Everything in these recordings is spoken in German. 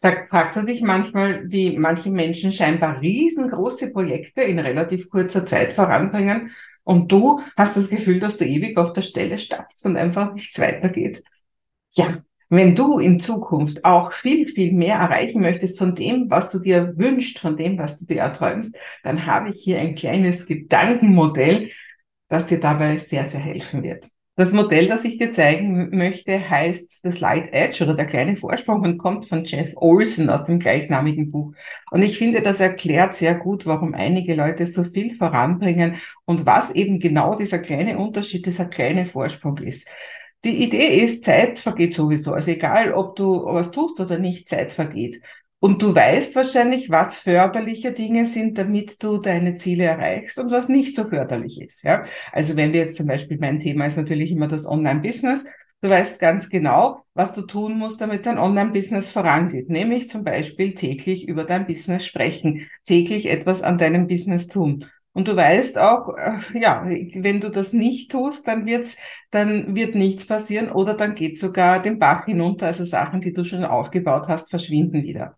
Sag, fragst du dich manchmal, wie manche Menschen scheinbar riesengroße Projekte in relativ kurzer Zeit voranbringen und du hast das Gefühl, dass du ewig auf der Stelle stapfst und einfach nichts weitergeht? Ja, wenn du in Zukunft auch viel, viel mehr erreichen möchtest von dem, was du dir wünschst, von dem, was du dir erträumst, dann habe ich hier ein kleines Gedankenmodell, das dir dabei sehr, sehr helfen wird. Das Modell, das ich dir zeigen möchte, heißt das Light Edge oder der kleine Vorsprung und kommt von Jeff Olson aus dem gleichnamigen Buch. Und ich finde, das erklärt sehr gut, warum einige Leute so viel voranbringen und was eben genau dieser kleine Unterschied, dieser kleine Vorsprung ist. Die Idee ist, Zeit vergeht sowieso. Also egal, ob du was tust oder nicht, Zeit vergeht. Und du weißt wahrscheinlich, was förderliche Dinge sind, damit du deine Ziele erreichst und was nicht so förderlich ist. Ja? Also wenn wir jetzt zum Beispiel, mein Thema ist natürlich immer das Online-Business. Du weißt ganz genau, was du tun musst, damit dein Online-Business vorangeht. Nämlich zum Beispiel täglich über dein Business sprechen, täglich etwas an deinem Business tun. Und du weißt auch, äh, ja, wenn du das nicht tust, dann wird's, dann wird nichts passieren oder dann geht sogar den Bach hinunter. Also Sachen, die du schon aufgebaut hast, verschwinden wieder.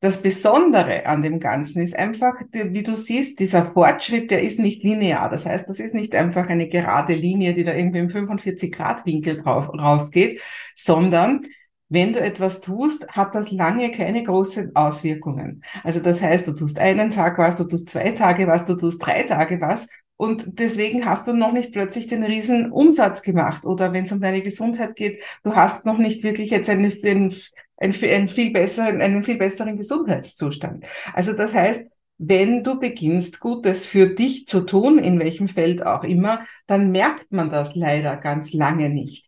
Das Besondere an dem Ganzen ist einfach, wie du siehst, dieser Fortschritt, der ist nicht linear. Das heißt, das ist nicht einfach eine gerade Linie, die da irgendwie im 45 Grad Winkel drauf, rausgeht, sondern wenn du etwas tust, hat das lange keine großen Auswirkungen. Also das heißt, du tust einen Tag was, du tust zwei Tage was, du tust drei Tage was und deswegen hast du noch nicht plötzlich den riesen Umsatz gemacht. Oder wenn es um deine Gesundheit geht, du hast noch nicht wirklich jetzt einen, einen, einen, viel besseren, einen viel besseren Gesundheitszustand. Also das heißt, wenn du beginnst, Gutes für dich zu tun, in welchem Feld auch immer, dann merkt man das leider ganz lange nicht.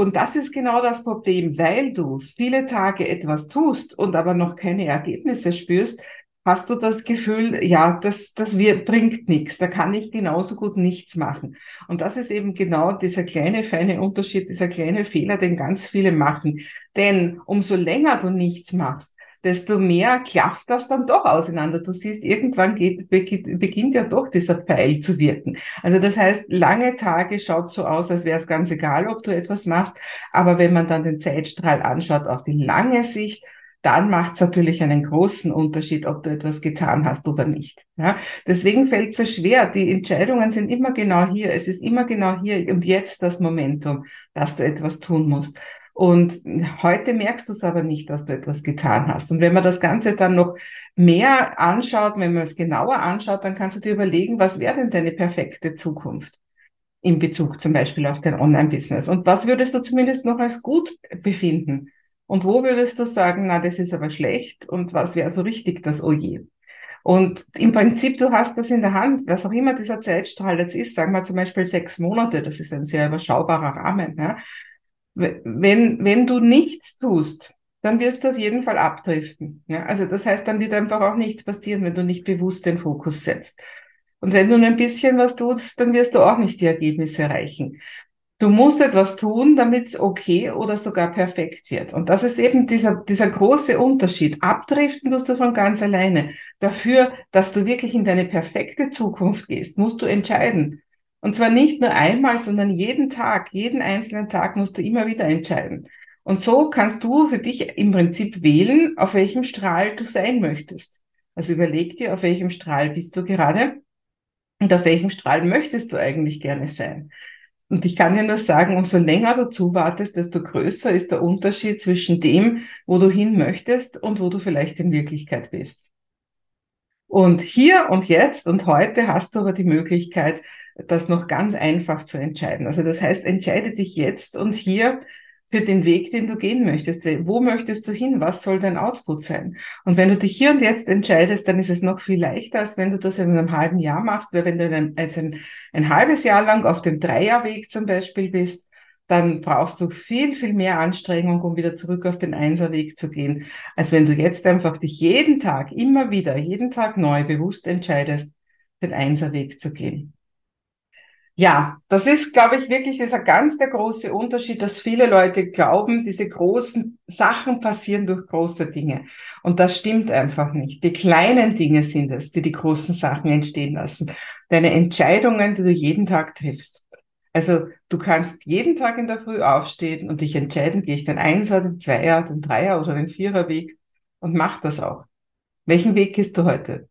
Und das ist genau das Problem, weil du viele Tage etwas tust und aber noch keine Ergebnisse spürst, hast du das Gefühl, ja, das, das wird, bringt nichts, da kann ich genauso gut nichts machen. Und das ist eben genau dieser kleine, feine Unterschied, dieser kleine Fehler, den ganz viele machen. Denn umso länger du nichts machst, desto mehr klafft das dann doch auseinander. Du siehst, irgendwann geht, beginnt ja doch dieser Pfeil zu wirken. Also das heißt, lange Tage schaut so aus, als wäre es ganz egal, ob du etwas machst. Aber wenn man dann den Zeitstrahl anschaut auf die lange Sicht, dann macht es natürlich einen großen Unterschied, ob du etwas getan hast oder nicht. Ja, deswegen fällt es so schwer. Die Entscheidungen sind immer genau hier. Es ist immer genau hier und jetzt das Momentum, dass du etwas tun musst. Und heute merkst du es aber nicht, dass du etwas getan hast. Und wenn man das Ganze dann noch mehr anschaut, wenn man es genauer anschaut, dann kannst du dir überlegen, was wäre denn deine perfekte Zukunft in Bezug zum Beispiel auf dein Online-Business? Und was würdest du zumindest noch als gut befinden? Und wo würdest du sagen, na, das ist aber schlecht? Und was wäre so richtig das Oje? Und im Prinzip, du hast das in der Hand, was auch immer dieser Zeitstrahl jetzt ist, sagen wir zum Beispiel sechs Monate, das ist ein sehr überschaubarer Rahmen. Ja? Wenn, wenn du nichts tust, dann wirst du auf jeden Fall abdriften. Ja? Also das heißt, dann wird einfach auch nichts passieren, wenn du nicht bewusst den Fokus setzt. Und wenn du nur ein bisschen was tust, dann wirst du auch nicht die Ergebnisse erreichen. Du musst etwas tun, damit es okay oder sogar perfekt wird. Und das ist eben dieser, dieser große Unterschied. Abdriften tust du von ganz alleine. Dafür, dass du wirklich in deine perfekte Zukunft gehst, musst du entscheiden. Und zwar nicht nur einmal, sondern jeden Tag, jeden einzelnen Tag musst du immer wieder entscheiden. Und so kannst du für dich im Prinzip wählen, auf welchem Strahl du sein möchtest. Also überleg dir, auf welchem Strahl bist du gerade und auf welchem Strahl möchtest du eigentlich gerne sein. Und ich kann dir nur sagen, umso länger du zuwartest, desto größer ist der Unterschied zwischen dem, wo du hin möchtest und wo du vielleicht in Wirklichkeit bist. Und hier und jetzt und heute hast du aber die Möglichkeit, das noch ganz einfach zu entscheiden. Also das heißt, entscheide dich jetzt und hier für den Weg, den du gehen möchtest. Wo möchtest du hin? Was soll dein Output sein? Und wenn du dich hier und jetzt entscheidest, dann ist es noch viel leichter, als wenn du das in einem halben Jahr machst. Weil wenn du jetzt ein, ein halbes Jahr lang auf dem Dreierweg zum Beispiel bist, dann brauchst du viel, viel mehr Anstrengung, um wieder zurück auf den Einserweg zu gehen, als wenn du jetzt einfach dich jeden Tag, immer wieder, jeden Tag neu bewusst entscheidest, den Einserweg zu gehen. Ja, das ist, glaube ich, wirklich dieser ganz der große Unterschied, dass viele Leute glauben, diese großen Sachen passieren durch große Dinge. Und das stimmt einfach nicht. Die kleinen Dinge sind es, die die großen Sachen entstehen lassen. Deine Entscheidungen, die du jeden Tag triffst. Also du kannst jeden Tag in der Früh aufstehen und dich entscheiden, gehe ich den Einser, den Zweier, den Dreier oder den Viererweg. und mach das auch. Welchen Weg gehst du heute?